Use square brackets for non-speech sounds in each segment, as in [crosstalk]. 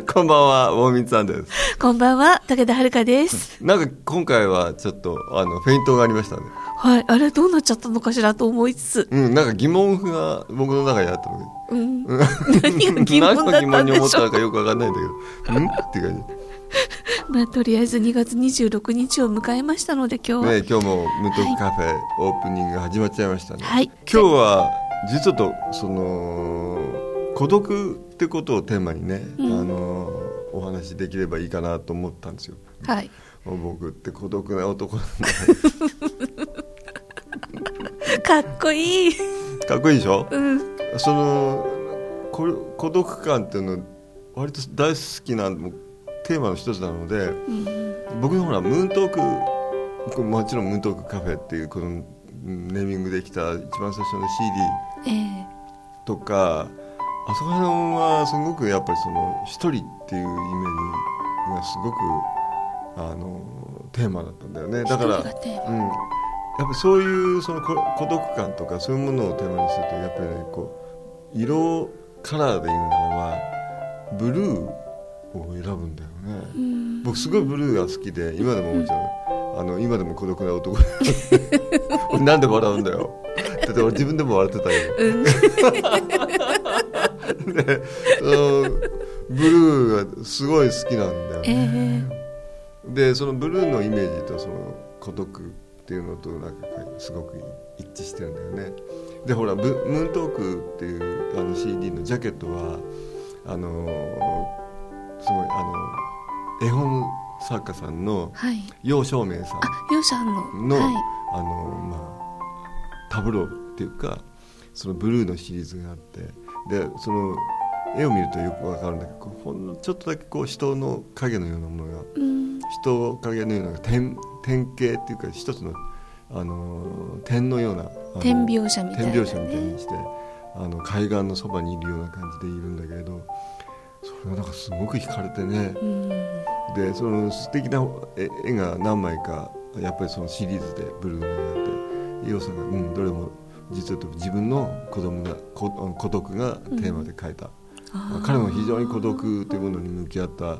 [laughs] こんばんは、ウォーミンさんです。こんばんは武田遥です。なんか今回はちょっと、あの、フェイントがありましたね。はいあれどうなっちゃったのかしらと思いつつ。うん、なんか疑問符が僕の中にあったのうん。で。何が疑問だったんでしょう。何の疑問に思ったのかよくわかんないんだけど、ん？っていう感 [laughs] まあとりあえず2月26日を迎えましたので今日じ。は、ね今日もムーントークカフェオープニングが始まっちゃいましたね。はい。今日は、実はと、その、孤独ってことをテーマにね、うん。あの、お話しできればいいかなと思ったんですよ。はい。僕って孤独な男なん [laughs] かっこいい。だ。かっこいいでしょ？うん。そのこれ孤独感っていうの割と大好きなテーマの一つなのでうん。僕のほらムーントークもちろんムーントークカフェっていうこのうんネーミングできた一番最初の CD ええ。とかあそこら辺はすごくやっぱりその一人っていうイメージがすごくあのテーマだったんだよね。だから一人がテーうん、やっぱりそういうそのこ孤独感とかそういうものをテーマにするとやっぱりねこう色カラーで言うならばブルーを選ぶんだよね、うん。僕すごいブルーが好きで今でももちろん。あの今でも孤独な男。[laughs] 俺なんで笑うんだよ。だって俺自分でも笑ってたよ。うんでそのブルーがすごい好きなんだよえね、えでそのブルーのイメージとその孤独っていうのとなんかすごく一致してるんだよね。でほらブムーントークっていうあの CD のジャケットはあのすごいあの絵本作家さんのはい。楊照明さんのはい。あのまあ、タブローっていうかそのブルーのシリーズがあってでその絵を見るとよくわかるんだけどほんのちょっとだけこう人の影のようなものがうん。人影のような点点形っていうか一つの、あのー点のような点描写みたいな、ね、点描写みたいにしてあの海岸のそばにいるような感じでいるんだけれどそれがなんかすごく惹かれてね。うん。でその素敵な絵絵が何枚かやっぱりそのシリーズでブルーがあって要素が、うん、どれも実は自分の子供が孤独がテーマで描いた、あー。彼も非常に孤独というものに向き合った。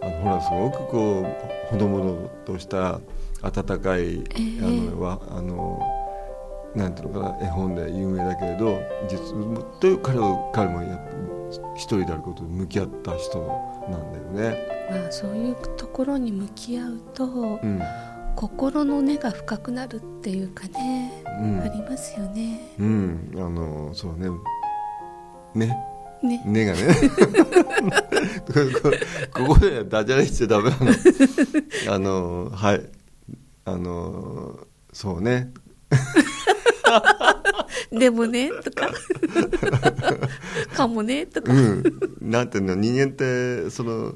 あのほらすごくこうほのぼのとした温かい、えあのわあのなんていうのかな絵本で有名だけれど実という彼を彼もや一人であることに向き合った人なんだよね。まあ、そういうところに向き合うと、うん心の根が深くなるっていうかね、うん。ありますよね。うん、あのそうね。ね。ね。根がね。[laughs] こここでダジャレしちゃダメなの。[laughs] あのはい。あのそうね。[laughs] でもねとか。かもねとか、うん。なんていうの人間ってその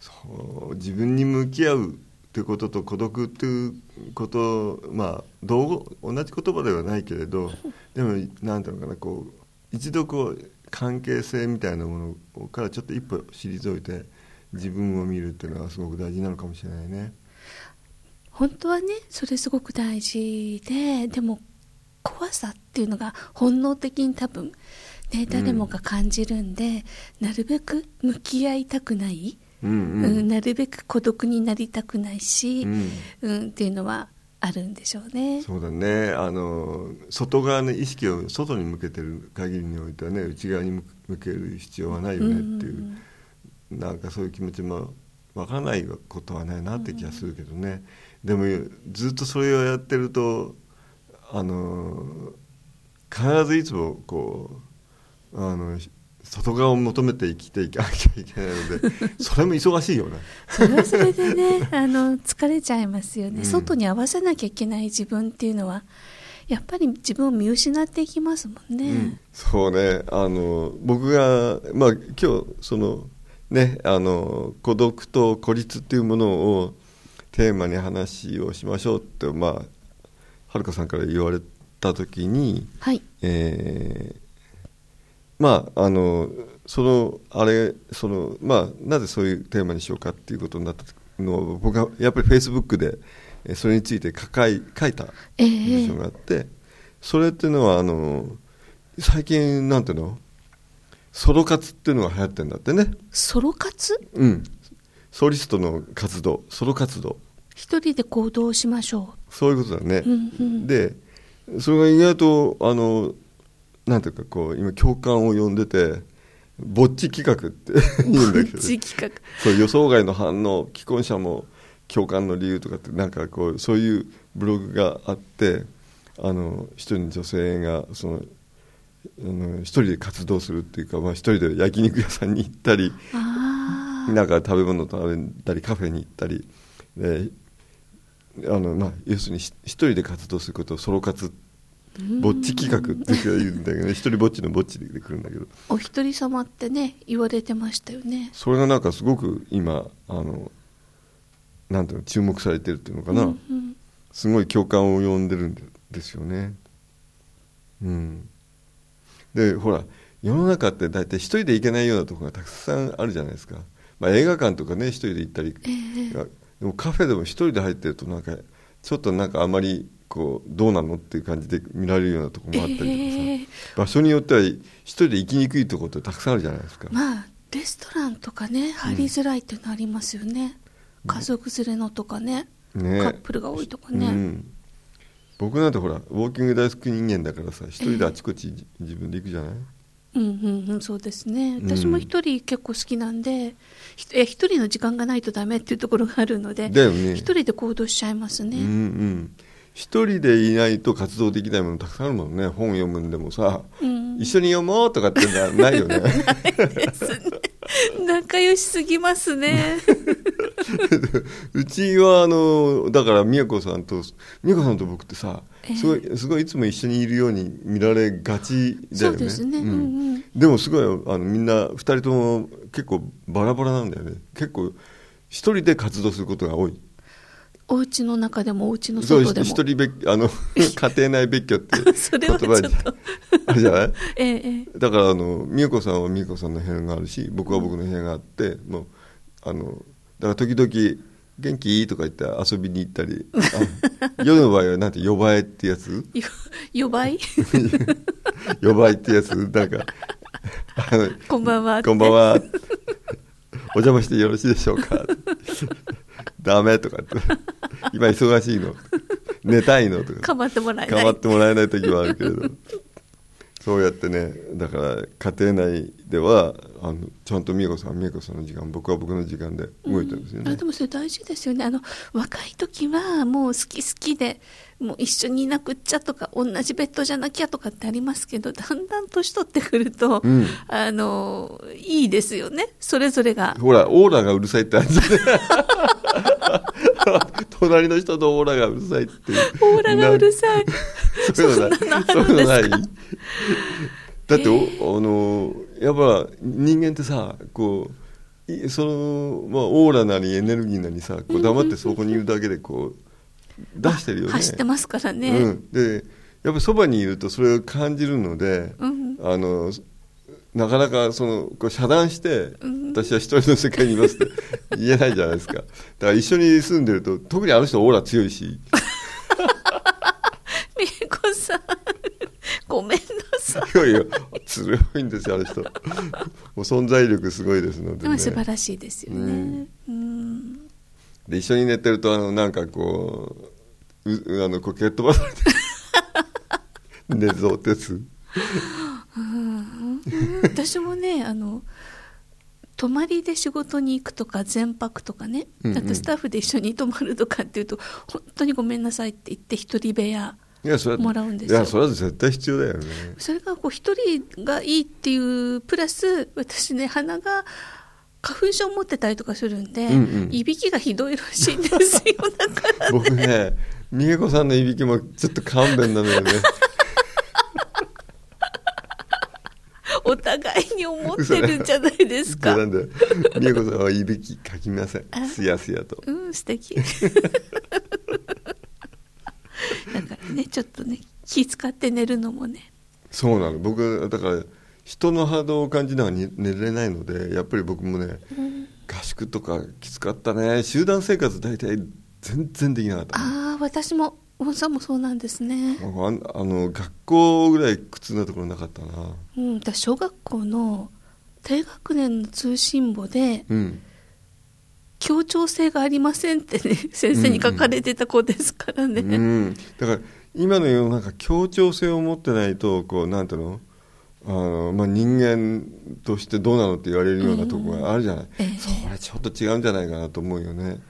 そう自分に向き合うっていうことと孤独っていうことまあ同同じ言葉ではないけれど [laughs] でもなんていうのかなこう一度こう関係性みたいなものからちょっと一歩退いて自分を見るっていうのはすごく大事なのかもしれないね。本当はねそれすごく大事ででも怖さっていうのが本能的に多分ね誰もが感じるんで、なるべく向き合いたくない、うんううんんなるべく孤独になりたくないし、うん。うんっていうのはあるんでしょうね。そうだね。あの外側の意識を外に向けてる限りにおいてはね内側に向向ける必要はないよねっていう、なんかそういう気持ちもわからないことはないなって気がするけどね、でもずっとそれをやってるとあの必ずいつもこうあの外側を求めて生きていかなきゃいけないので [laughs] それも忙しいよね。それはそれでね [laughs] あの疲れちゃいますよね、うん外に合わせなきゃいけない自分っていうのはやっぱり自分を見失っていきますもんね、うん。そうね。あの僕が、まあ、今日そのねあの孤独と孤立っていうものをテーマに話をしましょうってまあはるかさんから言われた時に、はい。えーまああのそのあれそのまあなぜそういうテーマにしようかっていうことになったのを僕はやっぱりフェイスブックでえーそれについて書かい書いたえ文章があって、それっていうのはあの最近なんていうの？ソロ活っていうのが流行ってるんだってね。ソロ活？うん。ソリストの活動ソロ活動。一人で行動しましょそういうことだね、う、うんうん、でそれが意外とあのなんていうかこう今共感を呼んでてぼっち企画って [laughs] 言うんだけど地企画。そう予想外の反応既婚者も共感の理由とかってなんかこうそういうブログがあってあの一人の女性がそのあの一人で活動するっていうか、まあ、一人で焼肉屋さんに行ったりなんか食べ物食べたりカフェに行ったりであの、まあ、要するにひ一人で活動することをソロ活ぼっち企画って言うんだけどね。一人ぼっちのぼっちで来るんだけど。お一人様ってね言われてましたよね。それがなんかすごく今あのなんていうの注目されてるっていうのかな、うんうんすごい共感を呼んでるんでですよね。うん。でほら世の中って大体一人で行けないようなところがたくさんあるじゃないですか、まあ、映画館とかね一人で行ったり。ええ。でもカフェでも一人で入ってるとなんかちょっとなんかあまりこうどうなのっていう感じで見られるようなところもあったりとかさ、ええ場所によっては一人で行きにくいところってたくさんあるじゃないですか、まあレストランとかね入りづらいっていうのありますよね、家族連れのとかねね。カップルが多いとかね、うん、僕なんてほらウォーキング大好き人間だからさ一人であちこち自分で行くじゃない、うんうんうん、そうですね。うん。私も一人結構好きなんで、ひえ一人の時間がないとダメっていうところがあるのでだよね。一人で行動しちゃいますね、うんうん一人でいないと活動できないものたくさんあるもんね。本読むんでもさ、うん。一緒に読もうとかってないよね。仲良しすぎますね。[laughs] うちはあのだから美和子さんと美和子さんと僕ってさええ。すごいすごいいつも一緒にいるように見られがちだそよね。うですね、うんうん。でもすごいあのみんな二人とも結構バラバラなんだよね。結構一人で活動することが多いお家の中でもお家の外でも。一人別あの [laughs] 家庭内別居って [laughs] それはちょっと。じゃない？[laughs] ええ。ええだからあの美代子さんは美代子さんの部屋があるし僕は僕の部屋があってもうあのだから時々「元気?」とか言って遊びに行ったりあ夜の場合はなんて呼ばえってやつ？よ予売呼ばえってやつ？なんかこんばんはこんばんは。お邪魔してよろしいでしょうか？ダメとかって [laughs] 今忙しいの。寝たいのとか。かまってもらえな構いってもらえない時もあるけれど。[laughs] そうやってねだから家庭内ではあのちゃんと美恵子さんは美恵子さんの時間僕は僕の時間で動いてるんですよね、あでもそれ大事ですよね。あの若い時はもう好き好きでもう一緒にいなくっちゃとか同じベッドじゃなきゃとかってありますけどだんだん年取ってくると、うん。あのいいですよね。それぞれが。ほらオーラがうるさいってあるじゃない [laughs] 隣の人のオーラがうるさいってオーラがうるさい。[laughs] そういうのない。そんなのあるんですか？だって、おあのやっぱ人間ってさこういその、まあ、オーラなりエネルギーなりさこう黙ってそこにいるだけでこう出してるよね。走ってますからね、うん、でやっぱりそばにいるとそれを感じるので、うんあのなかなかそのこう遮断して、うん私は一人の世界にいますって [laughs] 言えないじゃないですか。だから一緒に住んでると特にあの人オーラ強いし。美恵子さんごめんなさい。いやいや強いんですよあの人。もう存在力すごいですので、でもね、素晴らしいですよね、うんうん。で一緒に寝てるとあのなんかこううあのこう蹴っ飛ばされて [laughs] 寝相鉄私もねあの泊まりで仕事に行くとか全泊とかね、うんうん。あとスタッフで一緒に泊まるとかっていうと本当にごめんなさいって言って一人部屋いやそれはもらうんですよ。いやそれは絶対必要だよね。それがこう一人がいいっていうプラス私ね鼻が花粉症持ってたりとかするんで、うんうん。いびきがひどいらしいんですよ。だから [laughs] 僕ね美恵子さんのいびきもちょっと勘弁なのよねお互いに思ってるんじゃないですか。なんで美恵子さんはいびきかきません。すやすやと。うん素敵。[laughs] だからねちょっとね気使って寝るのもね。そうなの。僕だから人の波動を感じながら寝れないのでやっぱり僕もね、うん、合宿とかきつかったね。集団生活大体全然できなかった、ね、ああ私も本さんもそうなんですね。あの学校ぐらい苦痛なところなかったな。うんだ小学校の低学年の通信簿で、うん、協調性がありませんってね先生に書かれてた子ですからね、うん、うん、だから今の世の中協調性を持ってないとこうなんていうの？あのまあ、人間としてどうなのって言われるようなところがあるじゃない、うんえー、それちょっと違うんじゃないかなと思うよね。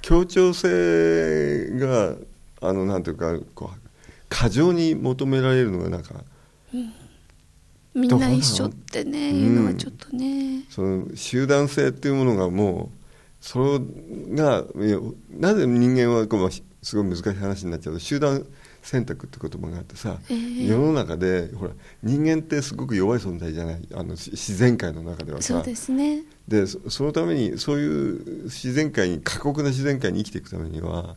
協調性があのなんていうかこう過剰に求められるのがなんか、うん、みんな一緒ってねいうの？はちょっとね、その集団性っていうものがもうそれがなぜ人間はこうすごい難しい話になっちゃうと集団選択って言葉があってさ、えー、世の中でほら人間ってすごく弱い存在じゃない？あの自然界の中ではさ。そうですね。でそのためにそういう自然界に過酷な自然界に生きていくためには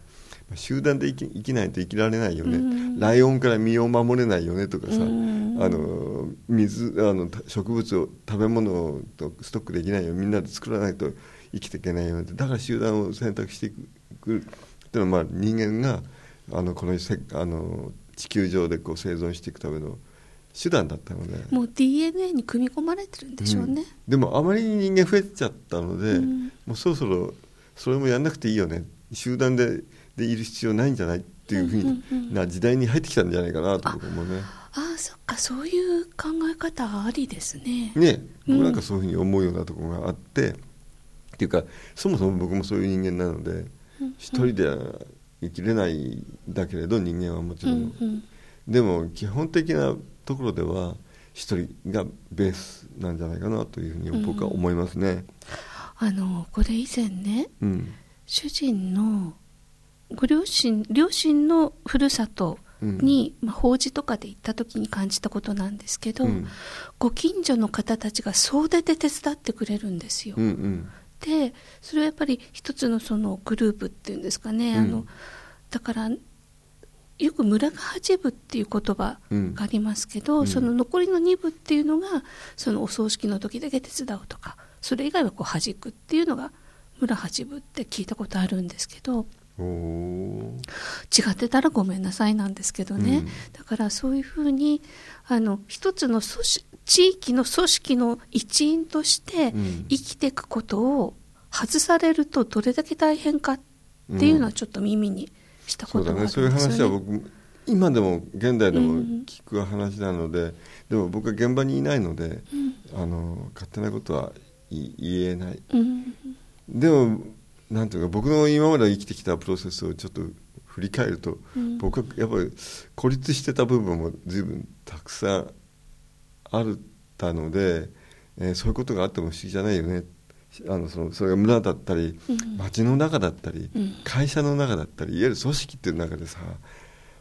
集団で生き生きないと生きられないよね、うん、ライオンから身を守れないよねとかさ、うん、あの水あの植物を食べ物をストックできないよ。みんなで作らないと生きていけないよね。だから集団を選択していくっていうのはまあ人間があのこのせあの地球上でこう生存していくための手段だったので。もう DNA に組み込まれてるんでしょうね、うん、でもあまりに人間増えちゃったので、もうそろそろそれもやんなくていいよね。集団ででいる必要ないんじゃないっていうふうな時代に入ってきたんじゃないかなと僕もね。ああそっかそういう考え方ありですね。ね僕なんかそういうふうに思うようなところがあって、うん、っていうかそもそも僕もそういう人間なので、うん、一人では生きれないんだけれど人間はもちろん、うんうん、でも基本的なところでは一人がベースなんじゃないかなというふうに僕は思いますね。うん、あのこれ以前ね、主人のご両親両親のふるさとに、うん、まあ、法事とかで行った時に感じたことなんですけど、うん、ご近所の方たちが総出で手伝ってくれるんですよ。うんうん、でそれはやっぱり一つのそのグループっていうんですかね、あのだからよく村が八部っていう言葉がありますけど、その残りの2部っていうのがそのお葬式の時だけ手伝うとかそれ以外はこう弾くっていうのが村八部って聞いたことあるんですけど。違ってたらごめんなさいなんですけどね、うん、だからそういうふうにあの一つの組織地域の組織の一員として生きていくことを外されるとどれだけ大変かっていうのはちょっと耳にしたことがあるんですよね。そうだね。そういう話は僕今でも現代でも聞く話なので、うん、でも僕は現場にいないので、うん、あの勝手なことは言えない、うん、でもなんていうか僕の今まで生きてきたプロセスをちょっと振り返ると、うん、僕はやっぱり孤立してた部分も随分たくさんあったので、えー、そういうことがあっても不思議じゃないよね。あのそのそれが村だったり、うん、町の中だったり、うん、会社の中だったりいわゆる組織っていう中でさ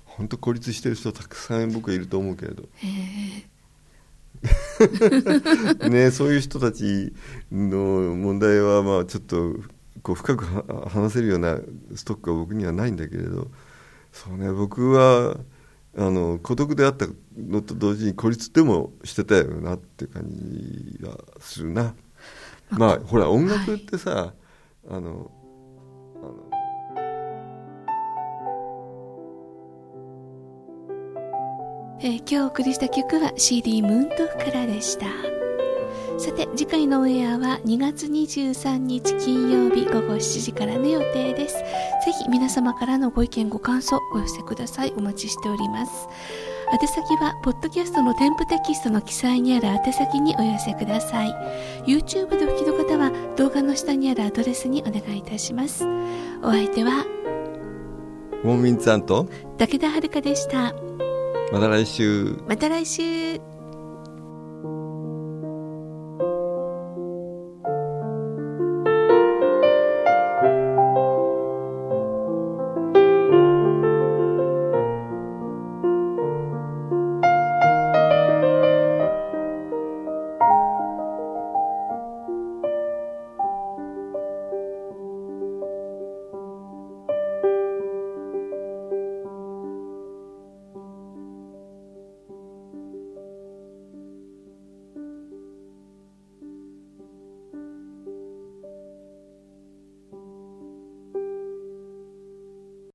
本当孤立してる人たくさん僕はいると思うけれど。[laughs] ね、そういう人たちの問題はまあちょっとこう深く話せるようなストックは僕にはないんだけれどそうね僕はあの孤独であったのと同時に孤立でもしてたよなっていう感じがするな。まあほら音楽ってさ、はい、あのあのえー、今日お送りした曲は CD ムーントフからでした。さて次回のオンエアは2月23日金曜日午後7時からの予定ですぜひ皆様からのご意見ご感想お寄せくださいお待ちしております宛先は、ポッドキャストの添付テキストの記載にある宛先にお寄せください。YouTube でお聞きの方は、動画の下にあるアドレスにお願いいたします。お相手は、ウォンミンさんと、武田遥でした。また来週。また来週。